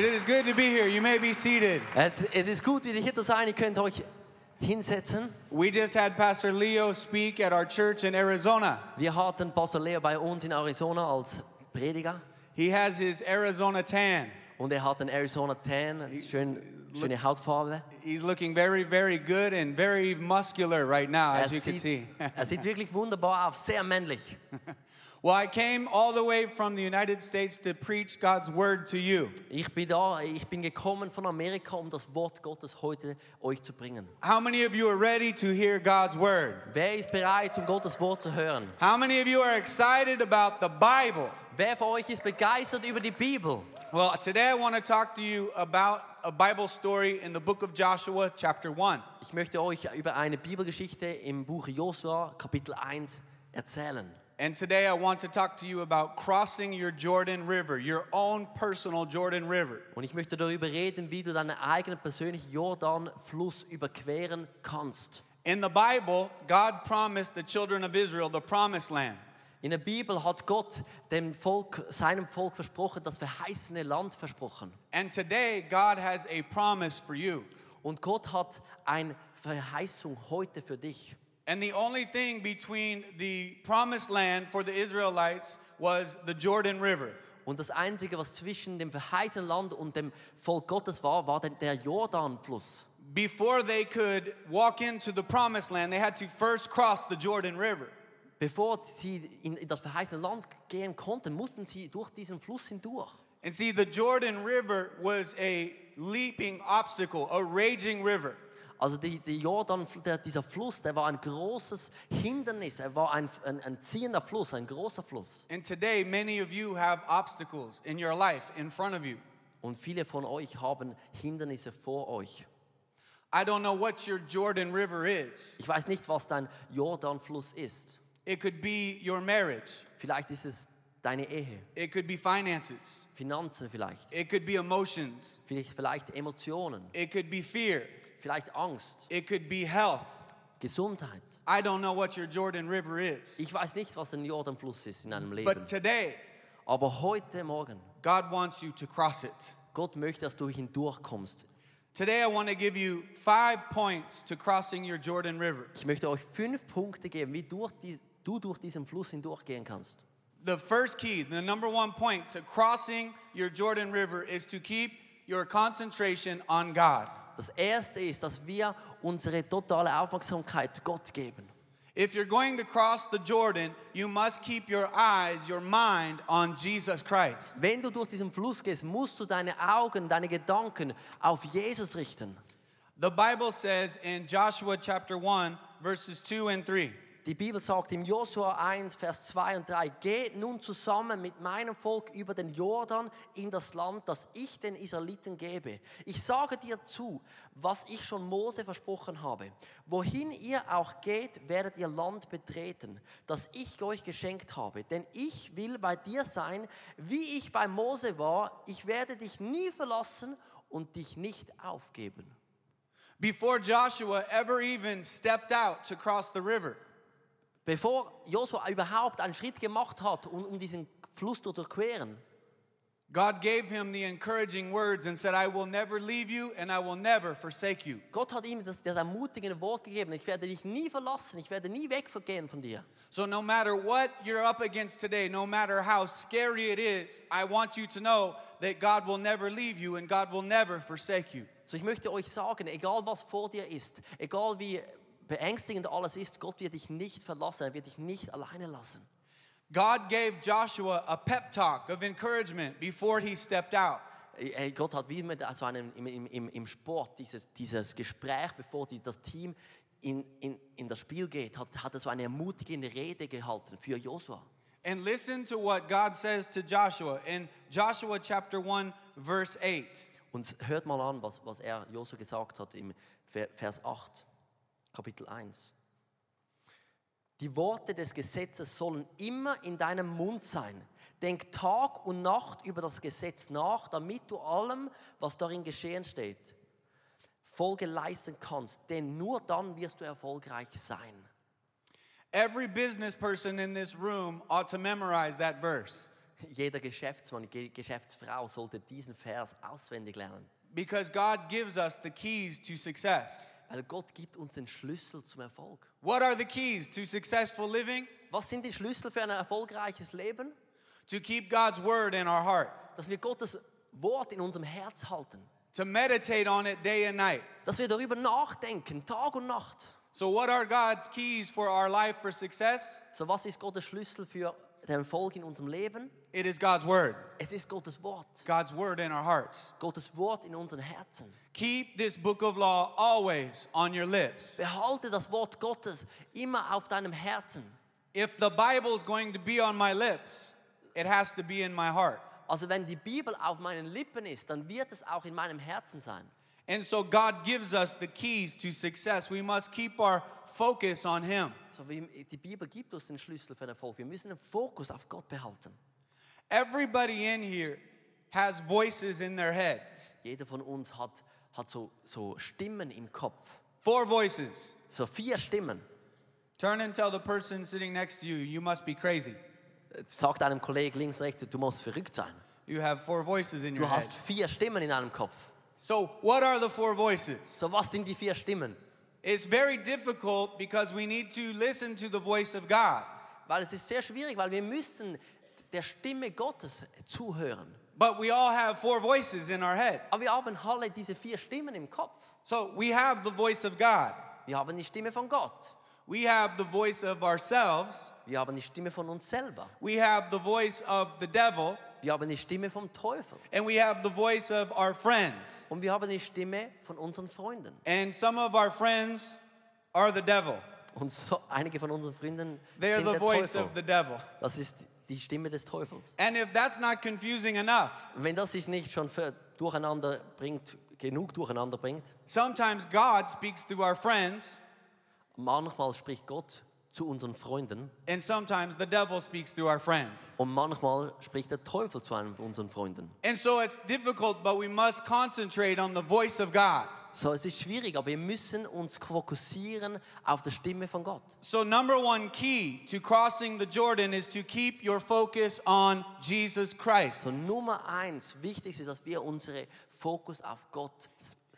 It is good to be here. You may be seated. Es, es ist gut, wieder hier zu sein. Ihr könnt euch hinsetzen. We just had Pastor Leo speak at our church in Arizona. Wir hatten Pastor Leo bei uns in Arizona als Prediger. He has his Arizona tan. Und er hat einen Arizona Tan, eine schön, schöne Hautfarbe. He's looking very, very good and very muscular right now, Er as you can see. er sieht wirklich wunderbar aus, sehr männlich. well, I came all the way from the United States to preach God's word to you. Ich bin da, ich bin gekommen von Amerika, um das Wort Gottes heute euch zu bringen. How many of you are ready to hear God's word? Wer ist bereit, um Gottes Wort zu hören? How many of you are excited about the Bible? Wer von euch ist begeistert über die Bibel? Well, today I want to talk to you about a Bible story in the book of Joshua, chapter 1. Ich möchte euch über eine Bibelgeschichte im Buch Josua, Kapitel 1, erzählen. And today I want to talk to you about crossing your Jordan River, your own personal Jordan River. Und ich möchte darüber reden, wie du deinen eigenen persönlichen Jordanfluss überqueren kannst. In the Bible, God promised the children of Israel the promised land. In der Bibel hat Gott dem Volk, seinem Volk versprochen, das verheißene Land versprochen. And today, God has a promise for you. Und Gott hat eine Verheißung heute für dich. And the only thing between the promised land for the Israelites was the Jordan River. Und das Einzige, was zwischen dem verheißenen Land und dem Volk Gottes war, war der- Jordanfluss. Before they could walk into the promised land, they had to first cross the Jordan River. Bevor sie in, in das verheißene Land gehen konnten, mussten sie durch diesen Fluss hindurch. And see, the Jordan River was a leaping obstacle, a raging river. Also die, die Jordan, der, dieser Fluss, der war ein großes Hindernis. Er war ein, ein, ein ziehender Fluss, ein großer Fluss. And today, many of you have obstacles in your life in front of you. Und viele von euch haben Hindernisse vor euch. I don't know what your Jordan River is. Ich weiß nicht, was dein Jordanfluss ist. It could be your marriage, Vielleicht ist es deine Ehe, it could be finances, Finanzen vielleicht, it could be emotions, vielleicht, vielleicht Emotionen, it could be fear, vielleicht Angst, it could be health. Gesundheit. I don't know what your Jordan River is. Ich weiß nicht, was ein Jordanfluss ist in deinem Leben. But today, Aber heute Morgen, God wants you to cross it. Gott möchte, dass du hindurchkommst. Today, I want to give you five points to crossing your Jordan River. Ich möchte euch fünf Punkte geben, wie durch die, du durch diesen Fluss hindurchgehen kannst. The first key, the number one point to crossing your Jordan River is to keep your concentration on God. Das erste ist, dass wir unsere totale Aufmerksamkeit Gott geben. If you're going to cross the Jordan, you must keep your eyes, your mind on Jesus Christ. Wenn du durch diesen Fluss gehst, musst du deine Augen, deine Gedanken auf Jesus richten. The Bible says in Joshua chapter 1, verses 2 and 3. Die Bibel sagt im Josua 1, Vers 2 und 3, geht nun zusammen mit meinem Volk über den Jordan in das Land, das ich den Israeliten gebe. Ich sage dir zu, was ich schon Mose versprochen habe. Wohin ihr auch geht, werdet ihr Land betreten, das ich euch geschenkt habe. Denn ich will bei dir sein, wie ich bei Mose war. Ich werde dich nie verlassen und dich nicht aufgeben. Before Joshua ever even stepped out to cross the river, Bevor Josua überhaupt einen Schritt gemacht hat, um, um diesen Fluss zu durchqueren, God gave him the encouraging words and said, I will never leave you and I will never forsake you. Gott hat ihm das, das ermutigende Wort gegeben, ich werde dich nie verlassen, ich werde nie weggehen von dir. So, no matter what you're up against today, no matter how scary it is, I want you to know that God will never leave you and God will never forsake you. So ich möchte euch sagen, egal was vor dir ist, egal wie beängstigend alles ist, Gott wird dich nicht verlassen, er wird dich nicht alleine lassen. God gave Joshua a pep talk of encouragement before he stepped out. Gott hat wie mit also einem, im, im, im, Sport dieses, dieses Gespräch, bevor die, das Team in, in, in das Spiel geht, hat, hat er so eine ermutigende Rede gehalten für Josua. And listen to what God says to Joshua in Joshua chapter 1, verse 8. Und hört mal an, was, was er Josua gesagt hat im Ver- Vers 8, Kapitel 1. Die Worte des Gesetzes sollen immer in deinem Mund sein. Denk Tag und Nacht über das Gesetz nach, damit du allem, was darin geschehen steht, Folge leisten kannst. Denn nur dann wirst du erfolgreich sein. Every business person in this room ought to memorize that verse. Jeder Geschäftsmann, Ge- Geschäftsfrau sollte diesen Vers auswendig lernen. Because God gives us the keys to success. Weil Gott gibt uns den Schlüssel zum Erfolg. What are the keys to successful living? Was sind die Schlüssel für ein erfolgreiches Leben? To keep God's word in our heart, Dass wir Gottes Wort in unserem Herz halten. to meditate on it day and night. Dass wir darüber nachdenken, Tag und Nacht. So, what are God's keys for our life for success? So, was ist Gottes Schlüssel für den Erfolg in unserem Leben? It is God's word, Es ist Gottes Wort. God's word in our hearts. Gottes Wort in unseren Herzen. Keep this book of law always on your lips. Behalte das Wort Gottes immer auf deinem Herzen. If the Bible is going to be on my lips, it has to be in my heart. Also wenn die Bibel auf meinen Lippen ist, dann wird es auch in meinem Herzen sein. And so God gives us the keys to success. We must keep our focus on Him. So die Bibel gibt uns den Schlüssel für Erfolg. Wir müssen den Fokus auf Gott behalten. Everybody in here has voices in their head. Jeder von uns hat, hat so, so Stimmen im Kopf. Four voices. So vier Stimmen. Turn and tell the person sitting next to you, you must be crazy. Sagt einem Kollegen links, rechts, du musst verrückt sein. You have four voices in your head. Du hast vier Stimmen in deinem Kopf. So, what are the four voices? So was sind die vier Stimmen? It's very difficult because we need to listen to the voice of God. Weil es ist sehr schwierig, weil wir müssen der Stimme Gottes zuhören. But we all have four voices in our head. Aber wir haben alle diese vier Stimmen im Kopf. So, we have the voice of God. Wir haben die Stimme von Gott. We have the voice of ourselves. Wir haben die Stimme von uns selber. We have the voice of the devil. Wir haben die Stimme vom Teufel. And we have the voice of our friends. Und wir haben die Stimme von unseren Freunden. And some of our friends are the devil. Und so, einige von unseren Freunden They're sind the der voice Teufel. of the devil. Das ist die Stimme des Teufels. And if that's not confusing enough, Wenn das sich nicht schon durcheinander bringt, genug durcheinander bringt, sometimes God speaks through our friends, manchmal spricht Gott zu unseren Freunden and sometimes the devil speaks through our friends. und manchmal spricht der Teufel zu einem unseren Freunden. And so it's difficult, but we must concentrate on the voice of God. So, es ist schwierig, aber wir müssen uns fokussieren auf die Stimme von Gott. So, number one key to crossing the Jordan is to keep your focus on Jesus Christ. So Nummer eins, wichtig ist, dass wir unseren Fokus auf Gott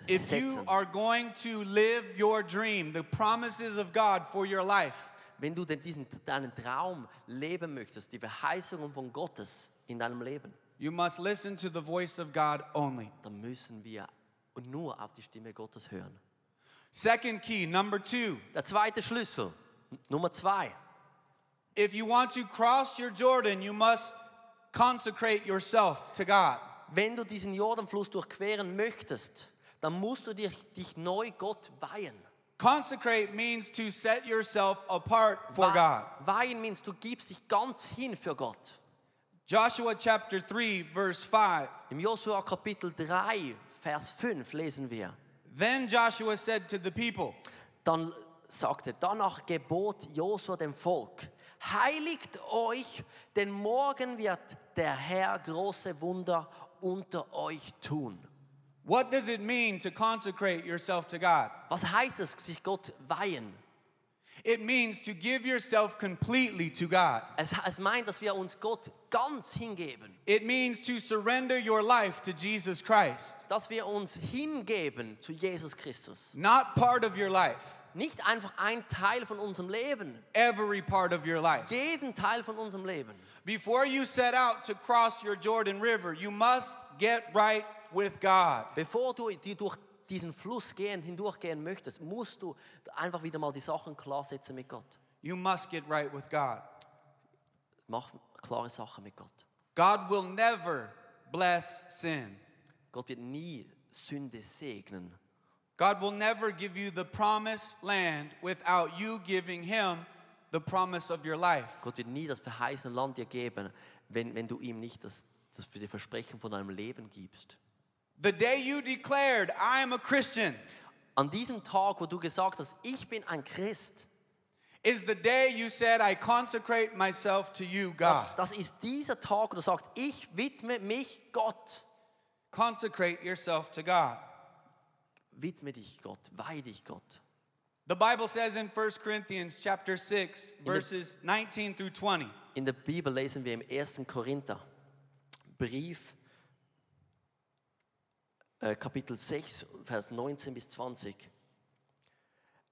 If you setzen. are going to live your dream, the promises of God for your life, Wenn du denn diesen, deinen Traum leben möchtest, die Verheißungen von Gottes in deinem Leben, you must listen to the voice of God only. dann müssen wir nur auf die Stimme Gottes hören. Second key, number two, Der zweite Schlüssel, Nummer zwei. if you want to cross your Jordan, you must consecrate yourself to God. Wenn du diesen Jordanfluss durchqueren möchtest, dann musst du dich, dich neu Gott weihen. Consecrate means to set yourself apart for God. Weihen means, du gibst dich ganz hin für Gott. Joshua chapter 3, verse 5. Im Josua Kapitel 3, Vers 5 lesen wir. Then Joshua said to the people, Dann sagte, danach gebot Josua dem Volk, heiligt euch, denn morgen wird der Herr große Wunder unter euch tun. What does it mean to consecrate yourself to God? Was heißt es, sich Gott weihen? It means to give yourself completely to God. Es, es meint, dass wir uns Gott ganz hingeben, It means to surrender your life to Jesus Christ. dass wir uns hingeben zu Jesus Christus. Not part of your life, Nicht einfach ein Teil von unserem Leben, every part of your life. jeden Teil von unserem Leben. Before you set out to cross your Jordan River, you must get right with God. Bevor du die durch diesen Fluss gehen, hindurchgehen möchtest, musst du einfach wieder mal die Sachen klarsetzen mit Gott. You must get right with God. Mach klare Sachen mit Gott. God will never bless sin. Gott wird nie Sünde segnen. God will never give you the promised land without you giving him the promise of your life. Gott wird nie das verheißene Land dir geben, wenn, wenn du ihm nicht das, das Versprechen von deinem Leben gibst. The day you declared, I am a Christian, An diesem Tag, wo du gesagt hast, ich bin ein Christ, is the day you said, I consecrate myself to you, God. das ist dieser Tag, wo du sagst, ich widme mich Gott. Consecrate yourself to God. Widme dich Gott, weih dich Gott. The Bible says in 1 Corinthians chapter 6, verses 19 through 20. In der Bibel lesen wir im 1. Korinther, Brief, Kapitel 6, Vers 19 bis 20.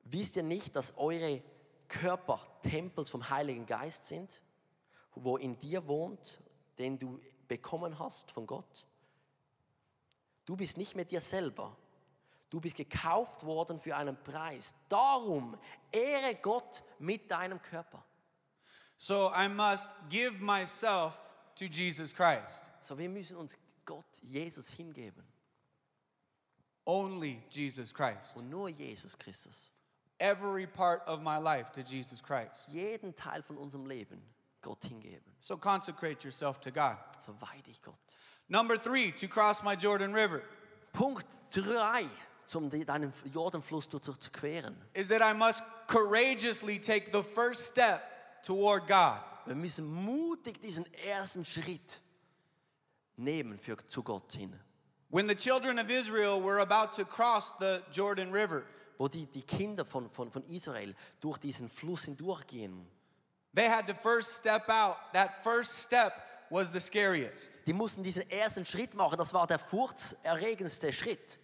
Wisst ihr nicht, dass eure Körper Tempel vom Heiligen Geist sind, wo in dir wohnt, den du bekommen hast von Gott? Du bist nicht mehr dir selber. Du bist gekauft worden für einen Preis. Darum ehre Gott mit deinem Körper. So I must give myself to Jesus Christ. So, wir müssen uns Gott, Jesus hingeben. Only Jesus Christ. Und nur Jesus Christus. Every part of my life to Jesus Christ. Jeden Teil von unserem Leben Gott hingeben. So consecrate yourself to God. So weih dich Gott. Number three, to cross my Jordan River, Punkt 3, zum deinen Jordanfluss zu zu queren. is that I must courageously take the first step toward God. Wir müssen mutig diesen ersten Schritt nehmen für, zu Gott hin. When the children of Israel were about to cross the Jordan River, Wo die, die Kinder von, von, von Israel durch diesen Fluss hindurchgehen. they had to first step out. That first step was the scariest. Die mussten diesen ersten Schritt machen. Das war der furchtserregendste Schritt.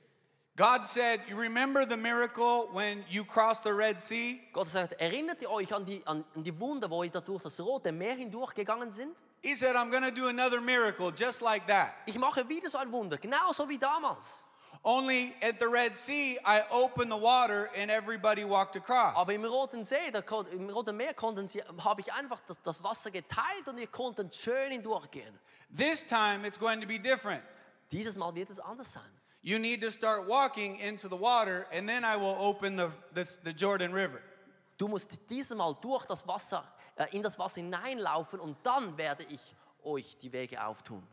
God said, You remember the miracle when you crossed the Red Sea? Gott sagt, erinnert ihr euch an die, an, an die Wunder, wo ihr da durch das Rote Meer hindurchgegangen sind? He said, I'm going to do another miracle just like that. Ich mache wieder so ein Wunder, genauso wie damals. Only at the Red Sea, I opened the water and everybody walked across. Aber im Roten See, da, im Roten Meer konnten sie, habe ich einfach das, das Wasser geteilt und ihr konntet schön hindurchgehen. This time, it's going to be different. Dieses Mal wird es anders sein. You need to start walking into the water, and then I will open the, this, the Jordan River. Du musst dieses Mal durch das Wasser, in das Wasser hineinlaufen und dann werde ich euch die Wege auftun.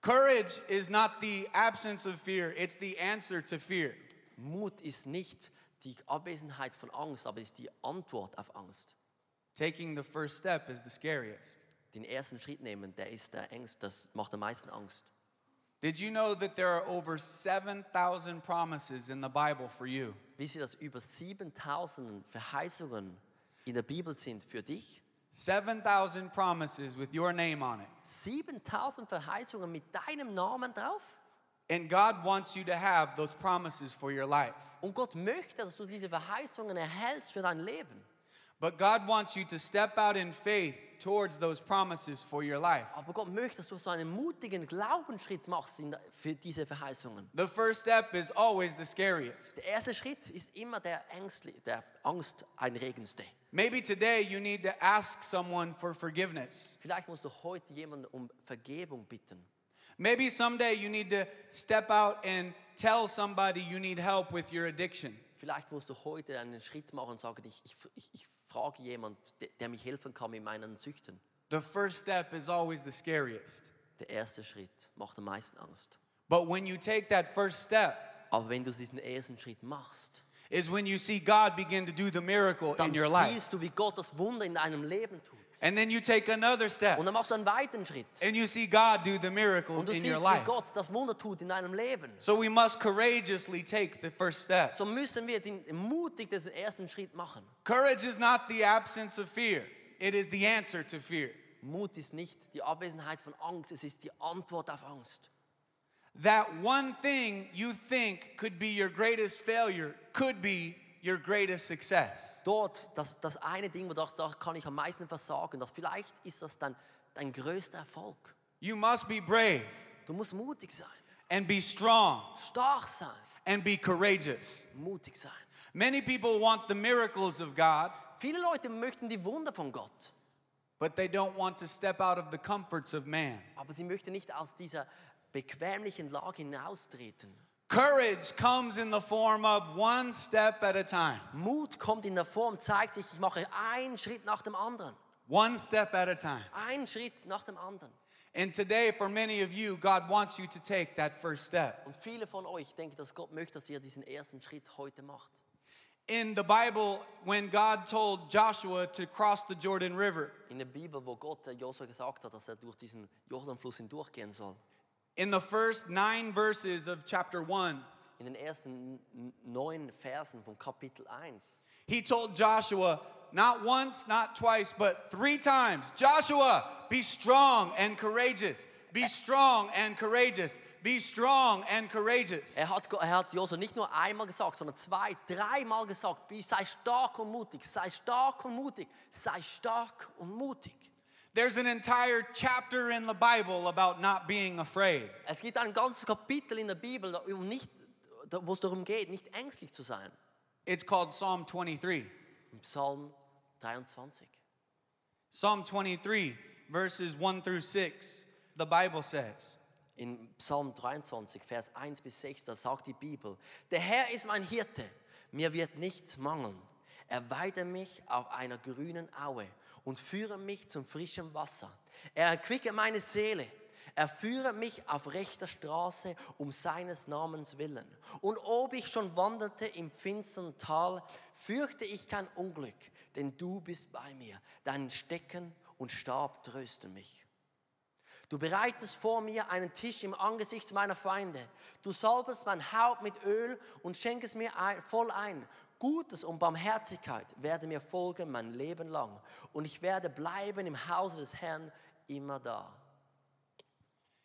Courage is not the absence of fear, it's the answer to fear. Mut ist nicht die Abwesenheit von Angst, aber ist die Antwort auf Angst. Taking the first step is the scariest. Den ersten Schritt nehmen, der ist der Ängst, das macht am meisten Angst. Did you know that there are over 7,000 promises in the Bible for you? Wisst ihr, dass über 7000 Verheißungen in der Bibel sind für dich? 7,000 promises with your name on it. 7000 Verheißungen mit deinem Namen drauf? And God wants you to have those promises for your life. Und Gott möchte, dass du diese Verheißungen erhältst für dein Leben. But God wants you to step out in faith towards those promises for your life. Aber Gott möchte, dass du so einen mutigen Glaubensschritt machst für diese Verheißungen. The first step is always the scariest. Der erste Schritt ist immer der, Ängstli der angsteinregendste. Maybe today you need to ask someone for forgiveness. Vielleicht musst du heute jemanden um Vergebung bitten. Maybe someday you need to step out and tell somebody you need help with your addiction. Vielleicht musst du heute einen Schritt machen und sagen, ich, ich, ich frage jemanden, der, der mich helfen kann mit meinen Süchten. The first step is always the scariest. Der erste Schritt macht am meisten Angst. But when you take that first step, Aber wenn du diesen ersten Schritt machst, is when you see God begin to do the miracle dann in your life. siehst du, wie Gott das Wunder in deinem Leben tut. And then you take another step Und dann machst du einen weiteren Schritt. and you see God do the miracle Und du in siehst, your wie life. Gott das Wunder tut in deinem Leben. So we must courageously take the first step. So müssen wir den, mutig diesen ersten Schritt machen. Courage is not the absence of fear, it is the answer to fear. Mut ist nicht die Abwesenheit von Angst, es ist die Antwort auf Angst. That one thing you think could be your greatest failure could be your greatest success. Dort, das, das eine Ding, wo du da kann ich am meisten versagen, das vielleicht ist das dein, dein größter Erfolg. You must be brave Du musst mutig sein, and be strong stark sein, and be courageous. mutig sein. Many people want the miracles of God, Viele Leute möchten die Wunder von Gott, but they don't want to step out of the comforts of man. aber sie möchten nicht aus dieser bequemlichen Lage hinaustreten. Courage comes in the form of one step at a time. Mut kommt in der Form, zeigt sich, ich mache einen Schritt nach dem anderen. One step at a time. Einen Schritt nach dem anderen. And today, for many of you, God wants you to take that first step. Und viele von euch denken, dass Gott möchte, dass ihr diesen ersten Schritt heute macht. In the Bible, when God told Joshua to cross the Jordan River, In der Bibel, wo Gott der Josua gesagt hat, dass er durch diesen Jordanfluss hindurchgehen soll. In the first nine verses of chapter 1, In den ersten neun Versen von Kapitel 1. he told Joshua, not once, not twice, but three times Joshua, be strong and courageous. Be strong and courageous. Be strong and courageous. Er hat, er hat Josua nicht nur einmal gesagt, sondern zwei, dreimal gesagt, sei stark und mutig, sei stark und mutig, sei stark und mutig. There's an entire chapter in the Bible about not being afraid. Es gibt ein ganzes Kapitel in der Bibel, um nicht, wo es darum geht, nicht ängstlich zu sein. It's called Psalm 23. Im Psalm 23. Psalm 23, verses 1 through 6, the Bible says, In Psalm 23, Vers 1 bis 6, da sagt die Bibel, der Herr ist mein Hirte, mir wird nichts mangeln. Er weide mich auf einer grünen Aue und führe mich zum frischen Wasser. Er erquicke meine Seele. Er führe mich auf rechter Straße um seines Namens willen. Und ob ich schon wanderte im finstern Tal, fürchte ich kein Unglück, denn du bist bei mir. Dein Stecken und Stab trösten mich. Du bereitest vor mir einen Tisch im Angesicht meiner Feinde. Du salbest mein Haupt mit Öl und schenkest mir voll ein. Gutes und Barmherzigkeit werde mir folgen mein Leben lang. Und ich werde bleiben im Hause des Herrn immer da.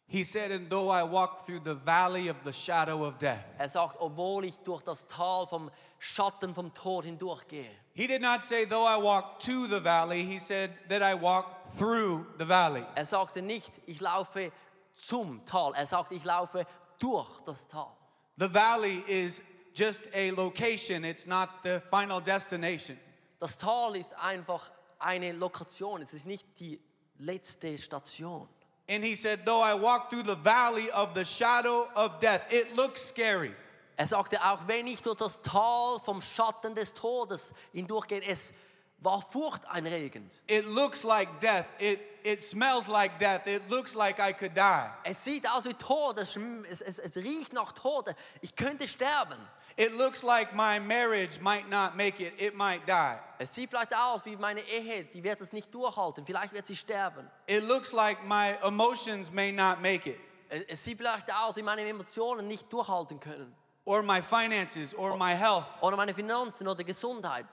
He said, And though I walk through the valley of the shadow of death. Er sagt, obwohl ich durch das Tal vom Schatten vom Tod hindurchgehe. He did not say, Though I walk to the valley, he said that I walk through the valley. Er sagte nicht, ich laufe zum Tal. Er sagte, ich laufe durch das Tal. The valley is just a location, it's not the final destination. Das Tal ist einfach eine Lokation. Es ist nicht die letzte Station. And he said, Though I walk through the valley of the shadow of death, it looks scary. Er sagte auch, wenn ich durch das Tal vom Schatten des Todes hindurchgehe, es war furchteinregend. It looks like death. It, it smells like death. It looks like I could die. Es sieht aus wie Tod, es, es, es riecht nach Tod. Ich könnte sterben. It looks like my marriage might not make it. It might die. Es sieht vielleicht aus wie meine Ehe, die wird es nicht durchhalten. Vielleicht wird sie sterben. It looks like my emotions may not make it, Es, es sieht vielleicht aus wie meine Emotionen nicht durchhalten können. or my finances, or my health. Oder meine Finanzen oder Gesundheit.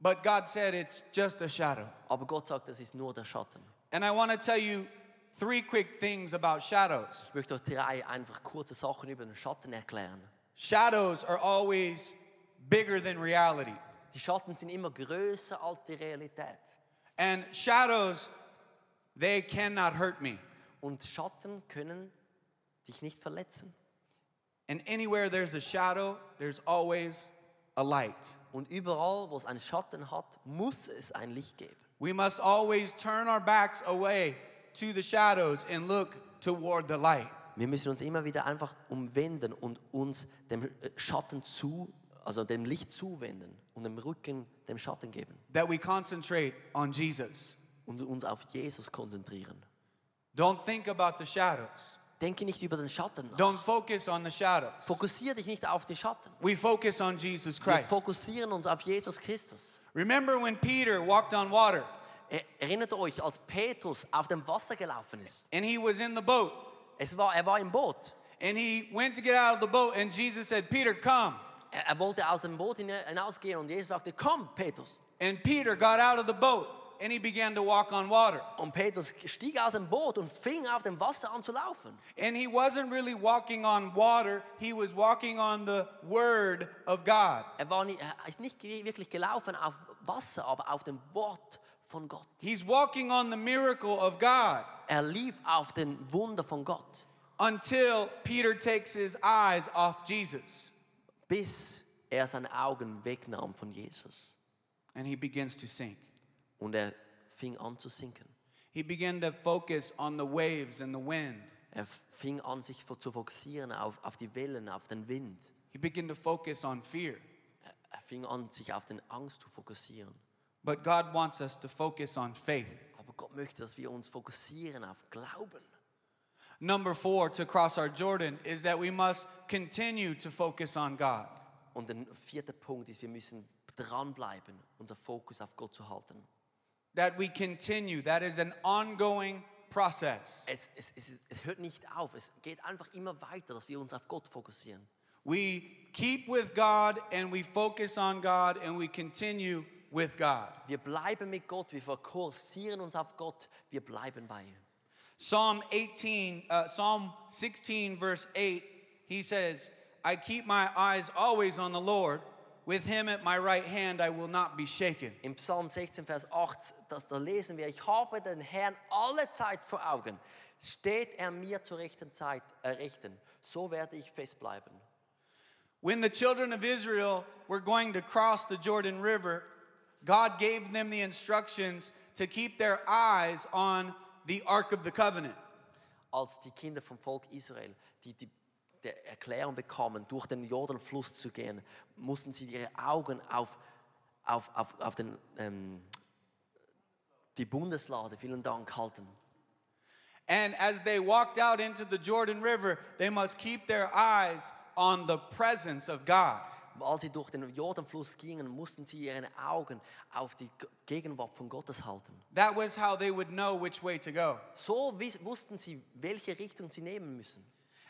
But God said it's just a shadow. Aber Gott sagt, das ist nur der Schatten. And I want to tell you three quick things about shadows. Ich möchte euch drei einfach kurze Sachen über den Schatten erklären. Shadows are always bigger than reality. Die Schatten sind immer größer als die Realität. And shadows, they cannot hurt me. Und Schatten können dich nicht verletzen. And anywhere there's a shadow, there's always a light. Und überall, wo es einen Schatten hat, muss es ein Licht geben. We must always turn our backs away to the shadows and look toward the light. Wir müssen uns immer wieder einfach umwenden und uns dem äh, Schatten zu, also dem Licht zuwenden und dem Rücken dem Schatten geben That we concentrate on Jesus. und uns auf Jesus konzentrieren. Don't think about the shadows. Denke nicht über den Schatten nach. Don't focus on the shadows. Fokussiere dich nicht auf die Schatten. We focus on Jesus Wir Christ. fokussieren uns auf Jesus Christus. Remember when Peter walked on water Er- Erinnert euch, als Petrus auf dem Wasser gelaufen ist. and he was in the boat Es war, er war im Boot. and he went to get out of the boat and Jesus said, Peter, come. Er, er wollte aus dem Boot hina- hinausgehen und Jesus sagte, komm, Petrus. And Peter got out of the boat and he began to walk on water. Und Petrus stieg aus dem Boot und fing auf dem Wasser an zu laufen. And he wasn't really walking on water, he was walking on the word of God. Er, war nicht, er ist nicht wirklich gelaufen auf Wasser, aber auf dem Wort von Gott. He's walking on the miracle of God Er lief auf den Wunder von Gott, until Peter takes his eyes off Jesus bis er seine Augen wegnahm von Jesus. and he begins to sink. Und er fing an zu sinken. He began to focus on the waves and the wind. Er fing an, sich zu fokussieren auf, auf die Wellen, auf den Wind. He began to focus on fear. Er fing an, sich auf den Angst zu fokussieren. But God wants us to focus on faith. Aber Gott möchte, dass wir uns fokussieren auf Glauben. Number four, to cross our Jordan, is that we must continue to focus on God. Und der vierte Punkt ist, wir müssen dranbleiben, unser Fokus auf Gott zu halten. That we continue. That is an ongoing process. Es, es, es, es hört nicht auf, es geht einfach immer weiter, dass wir uns auf Gott fokussieren. We keep with God and we focus on God and we continue with God. Wir bleiben mit Gott, wir fokussieren uns auf Gott, wir bleiben bei ihm. Psalm 18, uh, Psalm 16, verse 8, he says, I keep my eyes always on the Lord. With him at my right hand, I will not be shaken. Im Psalm 16, Vers 8, das da lesen wir, ich habe den Herrn alle Zeit vor Augen. Steht er mir zur rechten Zeit errichten, so werde ich festbleiben. When the children of Israel were going to cross the Jordan River, God gave them the instructions to keep their eyes on the Ark of the Covenant. Als die Kinder vom Volk Israel die, die der Erklärung bekamen, durch den Jordanfluss zu gehen, mussten sie ihre Augen auf, auf, auf, auf den, ähm, die Bundeslade, vielen Dank, halten. And as they walked out into the Jordan River, they must keep their eyes on the presence of God. Als sie durch den Jordanfluss gingen, mussten sie ihre Augen auf die Gegenwart von Gottes halten. That was how they would know which way to go. So wussten sie, welche Richtung sie nehmen müssen.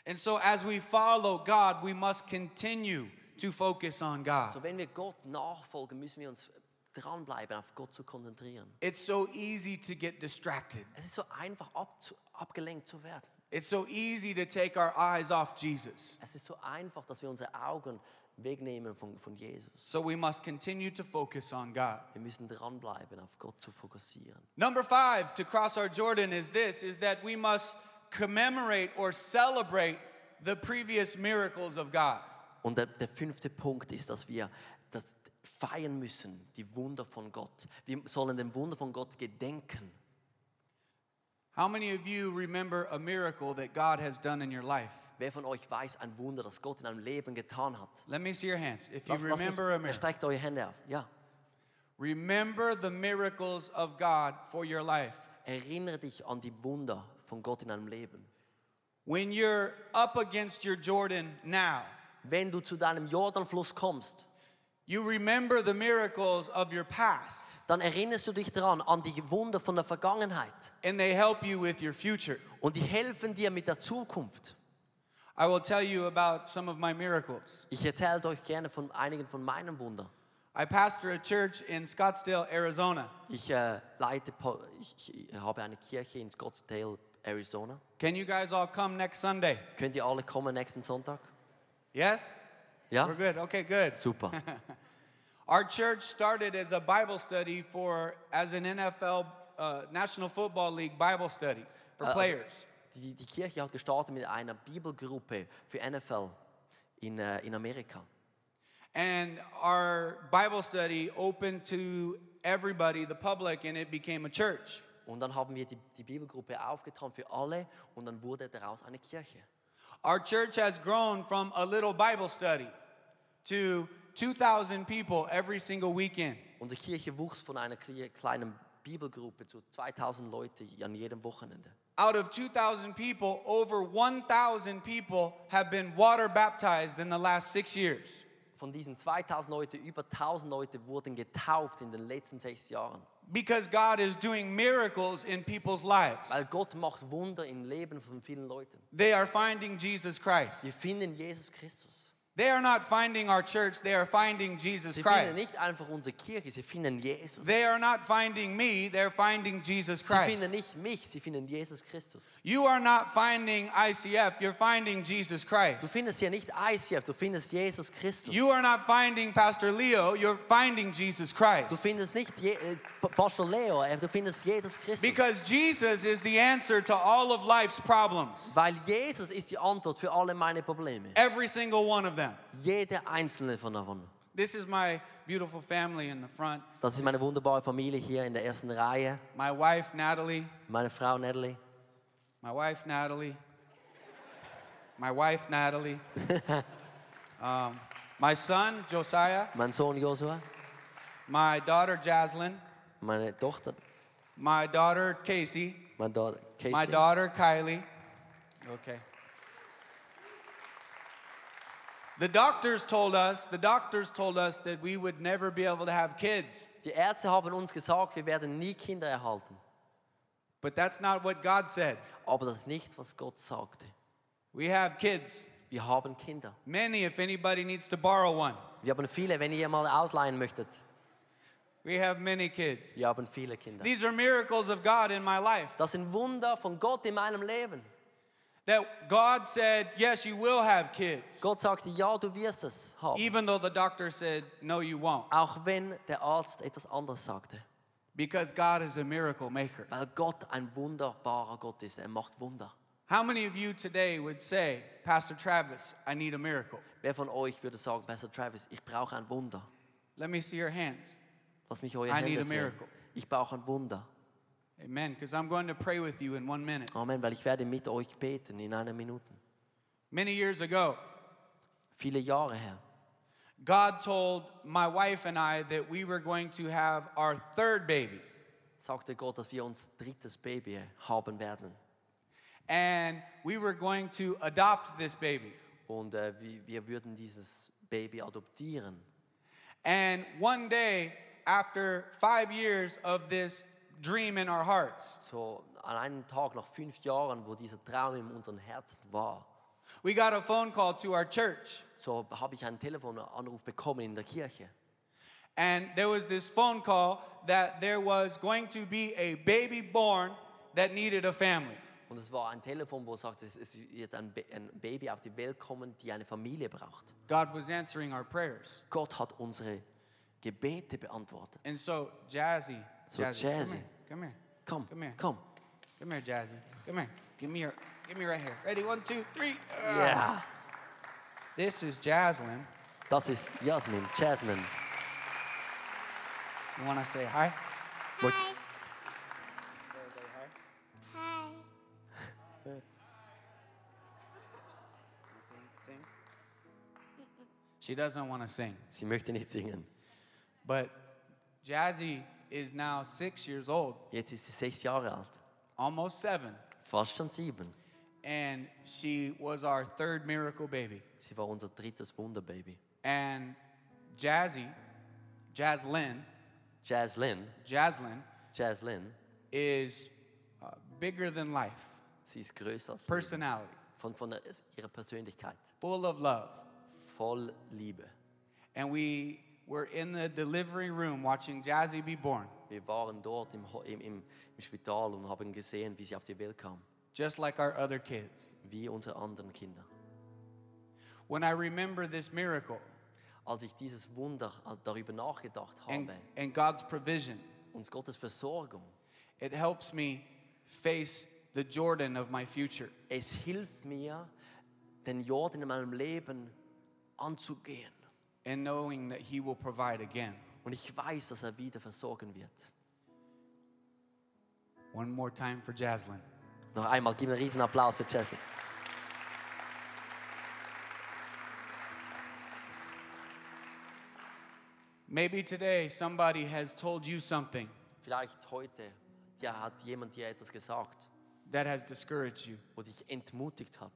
And so as we follow God, we must continue to focus on God. So wenn wir Gott nachfolgen, müssen wir uns dranbleiben, auf Gott zu konzentrieren. It's so easy to get distracted. Es ist so einfach abgelenkt zu werden. It's so easy to take our eyes off Jesus. Es ist so einfach, dass wir unsere Augen wegnehmen von, von Jesus. So we must continue to focus on God. Wir müssen dranbleiben, auf Gott zu fokussieren. Number 5 to cross our Jordan is this is that we must commemorate or celebrate the previous miracles of God. Und der, der fünfte Punkt ist, dass wir das feiern müssen, die Wunder von Gott. Wir sollen dem Wunder von Gott gedenken. How many of you remember a miracle that God has done in your life? Wer von euch weiß ein Wunder, das Gott in einem Leben getan hat? Let me see your hands. If you Lass- lass mich- remember a miracle, Streckt eure Hände auf. Ja. remember the miracles of God for your life. Erinnere dich an die Wunder von Gott in deinem Leben. When you're up against your Jordan now, Wenn du zu deinem Jordanfluss kommst, you remember the miracles of your past dann erinnerst du dich daran, an die Wunder von der Vergangenheit. and they help you with your future. Und die helfen dir mit der Zukunft. I will tell you about some of my miracles. Ich erzähle euch gerne von einigen von meinen Wundern. I pastor a church in Scottsdale, Arizona. Ich, äh, leite, ich, ich habe eine Kirche in Scottsdale, Arizona. Can you guys all come next Sunday? Könnt ihr alle kommen nächsten Sonntag? Yes? Ja? We're good. Okay, good. Super. Our church started as a Bible study for, as an NFL, uh, National Football League Bible study for Also, players. Die, die Kirche hat gestartet mit einer Bibelgruppe für NFL in, äh, in Amerika. And our Bible study opened to everybody, the public, and it became a church. Und dann haben wir die, die Bibelgruppe aufgetan für alle und dann wurde daraus eine Kirche. Our church has grown from a little Bible study to 2,000 people every single weekend. Unsere Kirche wuchs von einer kleinen Bibelgruppe zu 2000 Leute an jedem Wochenende. Out of 2,000 people, over 1,000 people have been water baptized in the last six years. Von diesen 2000 Leute, über 1000 Leute wurden getauft in den letzten sechs Jahren. Because God is doing miracles in people's lives. Weil Gott macht Wunder im Leben von vielen Leuten. They are finding Jesus Christ. Sie finden Jesus Christus. They are not finding our church, they are finding Jesus Sie finden Christ. nicht einfach unsere Kirche, sie finden Jesus. They are not finding me, they're finding Jesus Christ. Sie finden Christ. nicht mich, sie finden Jesus Christus. You are not finding ICF, you're finding Jesus Christ. Du Christ. findest hier nicht ICF, du findest Jesus Christus. You are not finding Pastor Leo, you're finding Jesus Christ. Du Christ. findest nicht Je äh, Pastor Leo, äh, du findest Jesus Christus. Because Jesus is the answer to all of life's problems. Weil Jesus ist die Antwort für alle meine Probleme. Every single one of them. Jede einzelne von davon. This is my beautiful family in the front. Das ist meine wunderbare Familie hier in der ersten Reihe. My wife, Natalie. Meine Frau Natalie, My wife, Natalie. My wife, Natalie. um, my son, Josiah. mein Sohn Josua, My daughter, Jaslyn. meine Tochter, My daughter, Casey. meine Daughter Casey, My daughter, Kylie. Okay. The doctors told us, the doctors told us that we would never be able to have kids. Die Ärzte haben uns gesagt, wir werden nie Kinder erhalten. But that's not what God said. Aber das ist nicht, was Gott sagte. We have kids. Wir haben Kinder. Many, if anybody needs to borrow one. Wir haben viele, wenn ihr mal ausleihen möchtet. We have many kids. Wir haben viele Kinder. These are miracles of God in my life. Das sind Wunder von Gott in meinem Leben. That God said, yes, you will have kids. Gott sagte, ja, du wirst es haben. Even though the doctor said, no, you won't. Auch wenn der Arzt etwas anderes sagte. Because God is a miracle maker. Weil Gott ein wunderbarer Gott ist. Er macht Wunder. How many of you today would say, Pastor Travis, I need a miracle? Wer von euch würde sagen, Pastor Travis, ich brauche ein Wunder? Let me see your hands. Lass mich eure I need Hände a sehen. miracle. Ich brauche ein Wunder. Amen. Because I'm going to pray with you in one minute. Amen, weil ich werde mit euch beten in einer Minute. Many years ago, Viele Jahre her. God told my wife and I that we were going to have our third baby. sagte Gott, dass wir uns drittes Baby haben werden. And we were going to adopt this baby. Und äh, wir, wir würden dieses Baby adoptieren. And one day, after five years of this dream in our hearts, So an einem Tag, nach fünf Jahren, wo dieser Traum in unseren Herzen war, we got a phone call to our church. so habe ich einen Telefonanruf bekommen in der Kirche. And there was this phone call that there was going to be a baby born that needed a family. Und es war ein Telefon, wo es sagte, es- wird ein Baby auf die Welt kommen, die eine Familie braucht. God was answering our prayers. Gott hat unsere Gebete beantwortet. And so, Jazzy, So, Jazzy, Jazzy. come here, Komm, Come here. komm. come here, Jazzy, come here. Give me your, give me right here. Ready? One, two, three. Ah. Ja. This is Jaslyn. Das ist Jasmin, Jasmine. You want to say hi? Wollt- Hi. Sing. She doesn't want to sing, Sie möchte nicht singen. but Jazzy is now six years old, Jetzt ist sie sechs Jahre alt, almost seven, fast schon sieben. and she was our third miracle baby. Sie war unser drittes Wunderbaby. And Jazzy, Jaslyn, Jaslyn, Jaslyn Jaslyn, is uh, bigger than life, sie ist größer als Leben. personality, von, von der, ihrer Persönlichkeit, full of love. voll Liebe. And we were in the delivery room watching Jazzy be born, Wir waren dort im, im, im, im Spital und haben gesehen, wie sie auf die Welt kam, just like our other kids. wie unsere anderen Kinder. When I remember this miracle Als ich dieses Wunder äh, darüber nachgedacht and, habe, and God's provision, uns Gottes Versorgung, it helps me face the Jordan of my future. es hilft mir, den Jordan in meinem Leben anzugehen. And knowing that He will provide again. Und ich weiß, dass er wieder versorgen wird. One more time for Jaslyn. Noch einmal, gib einen riesen Applaus für Jasmine. Maybe today somebody has told you something Vielleicht heute ja, hat jemand dir etwas gesagt, that has discouraged you. wo dich entmutigt hat.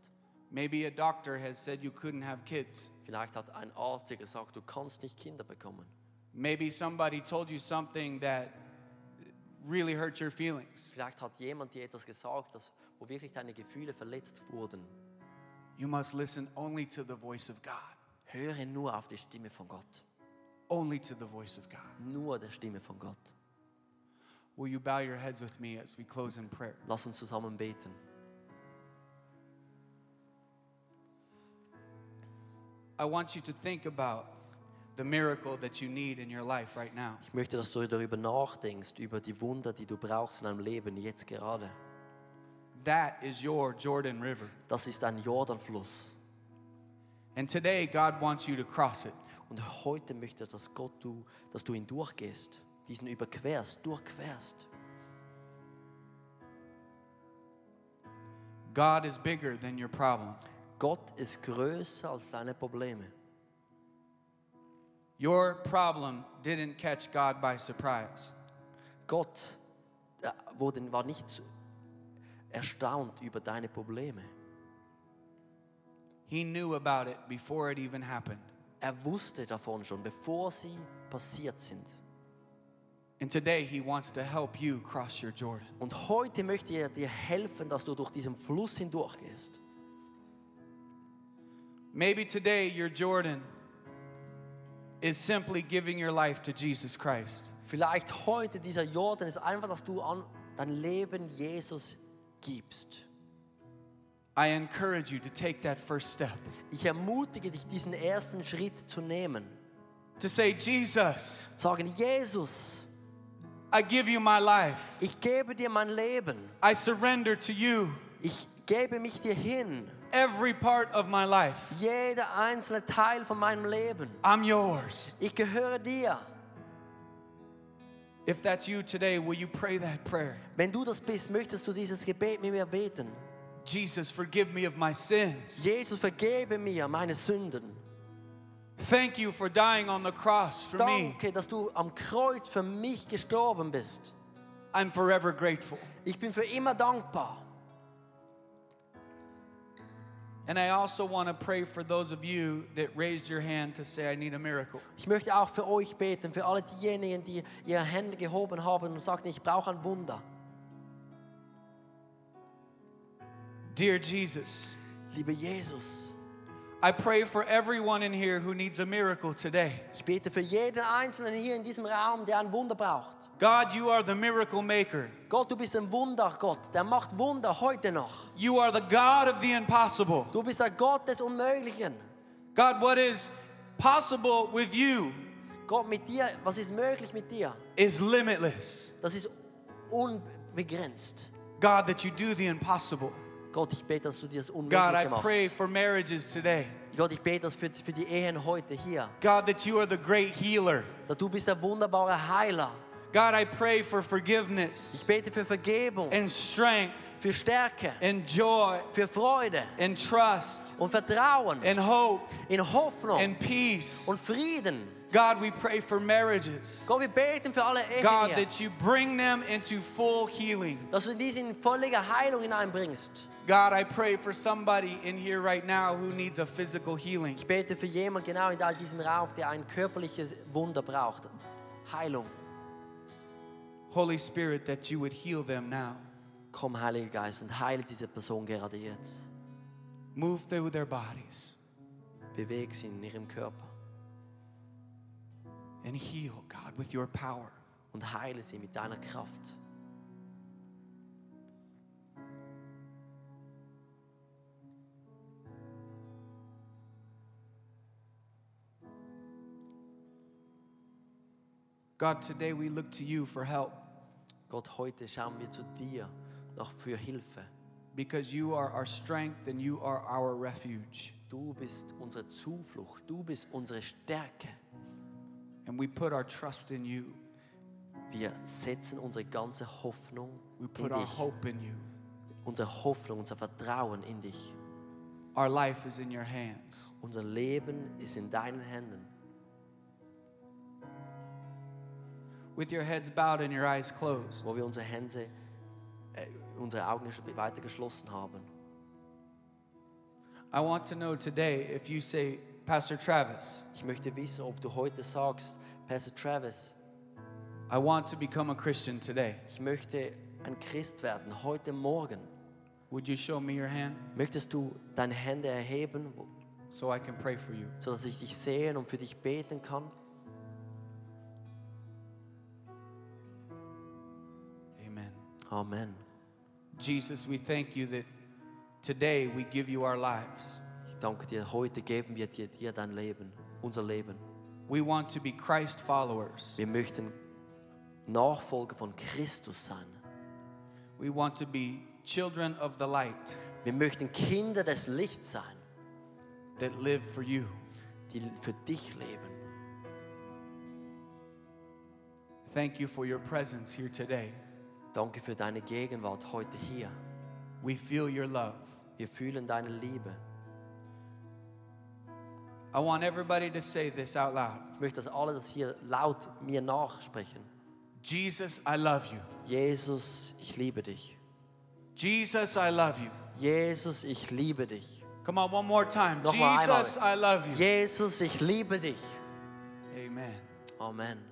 Maybe a doctor has said you couldn't have kids. Vielleicht hat ein Arzt dir gesagt, du kannst nicht Kinder bekommen. Maybe somebody told you something that really hurt your feelings. Vielleicht hat jemand dir etwas gesagt, das, wo wirklich deine Gefühle verletzt wurden. You must listen only to the voice of God. Höre nur auf die Stimme von Gott. Only to the voice of God. Nur der Stimme von Gott. Will you bow your heads with me as we close in prayer? Lass uns zusammen beten. I want you to think about the miracle that you need in your life right now. Ich möchte, dass du darüber nachdenkst, über die Wunder, die du brauchst in deinem Leben, jetzt gerade. That is your Jordan River. Das ist ein Jordanfluss. And today, God wants you to cross it. Und heute möchte dass Gott du, dass du ihn durchgehst, diesen überquerst, durchquerst. God is bigger than your problem. Gott ist größer als deine Probleme. Your problem didn't catch God by surprise. Gott äh, wurde, war nicht erstaunt über deine Probleme. He knew about it before it even happened. Er wusste davon schon, bevor sie passiert sind. And today, He wants to help you cross your Jordan. Und heute möchte er dir helfen, dass du durch diesen Fluss hindurchgehst. Maybe today, your Jordan is simply giving your life to Jesus Christ. Vielleicht heute dieser Jordan ist einfach, dass du an dein Leben Jesus gibst. I encourage you to take that first step. Ich ermutige dich, diesen ersten Schritt zu nehmen. To say, Jesus, Sagen, Jesus, I give you my life. ich gebe dir mein Leben. I surrender to you Ich gebe mich dir hin. Every part of my life. Jeder einzelne Teil von meinem Leben. I'm yours. Ich gehöre dir. If that's you today, will you pray that prayer? Wenn du das bist, möchtest du dieses Gebet mit mir beten. Jesus, forgive me of my sins. Jesus, vergebe mir meine Sünden. Thank you for dying on the cross for me. Danke, dass du am Kreuz für mich gestorben bist. I'm forever grateful. Ich bin für immer dankbar. And I also want to pray for those of you that raised your hand to say, I need a miracle. Ich möchte auch für euch beten, für alle diejenigen, die ihre Hände gehoben haben und sagten, ich brauche ein Wunder. Dear Jesus, Lieber Jesus, I pray for everyone in here who needs a miracle today. ich bete für jeden Einzelnen hier in diesem Raum, der ein Wunder braucht. God, you are the miracle maker. Gott, du bist ein Wundergott, der macht Wunder heute noch. You are the God of the impossible. Du bist der Gott des Unmöglichen. God, what is possible with you Gott, mit dir, was ist möglich mit dir? is limitless. Das ist unbegrenzt. God, that you do the impossible. Gott, ich bete, dass du dir das God, I Unmögliche machst. pray for marriages today. Gott, ich bete das für, für die Ehen heute hier. God, that you are the great healer. Dass du bist der wunderbare Heiler. God, I pray for forgiveness Ich bete für Vergebung, and strength für Stärke, and joy für Freude and trust und Vertrauen, and hope in Hoffnung and peace. und Frieden. God, we pray for marriages. Gott, wir beten für alle Ehen God, that you bring them into full healing. dass du diese in völlige Heilung hineinbringst. God, I pray for somebody in here right now who needs a physical healing. Ich bete für jemanden genau in diesem Raum, der ein körperliches Wunder braucht. Heilung. Holy Spirit, that you would heal them now. Komm, Heiliger Geist, und heile diese Person gerade jetzt. Move through their bodies Beweg sie in ihrem Körper and heal, God, with your power. und heile sie mit deiner Kraft. God, today we look to you for help Gott, heute schauen wir zu dir noch für Hilfe. because you are our strength and you are our refuge. Du bist unsere Zuflucht, du bist unsere Stärke. And we put our trust in you. Wir setzen unsere ganze Hoffnung We in put our dich. hope in you. Unsere Hoffnung, unser Vertrauen in dich. Our life is in your hands. Unser Leben ist in deinen Händen. With your heads bowed and your eyes closed, Wo wir unsere Hände, äh, unsere Augen weiter geschlossen haben. I want to know today if you say, Pastor Travis, Ich möchte wissen, ob du heute sagst, Pastor Travis, I want to become a Christian today. ich möchte ein Christ werden, heute Morgen. Would you show me your hand Möchtest du deine Hände erheben, so I can pray for you? sodass ich dich sehen und für dich beten kann? Amen. Jesus, we thank you that today we give you our lives. Ich danke dir, heute geben wir dir, dir dein Leben, unser Leben. We want to be Christ followers. Wir möchten Nachfolger von Christus sein. We want to be children of the light Wir möchten Kinder des Lichts sein, that live for you. die für dich leben. Thank you for your presence here today. Danke für deine Gegenwart heute hier. We feel your love. Wir fühlen deine Liebe. I want everybody to say this out loud Ich möchte, dass alle das hier laut mir nachsprechen. Jesus, I love you. Jesus, ich liebe dich. Jesus, I love you. Jesus, ich liebe dich. Come on, one more time. Noch mal einmal. Jesus, I love you. Jesus, ich liebe dich. Amen. Amen.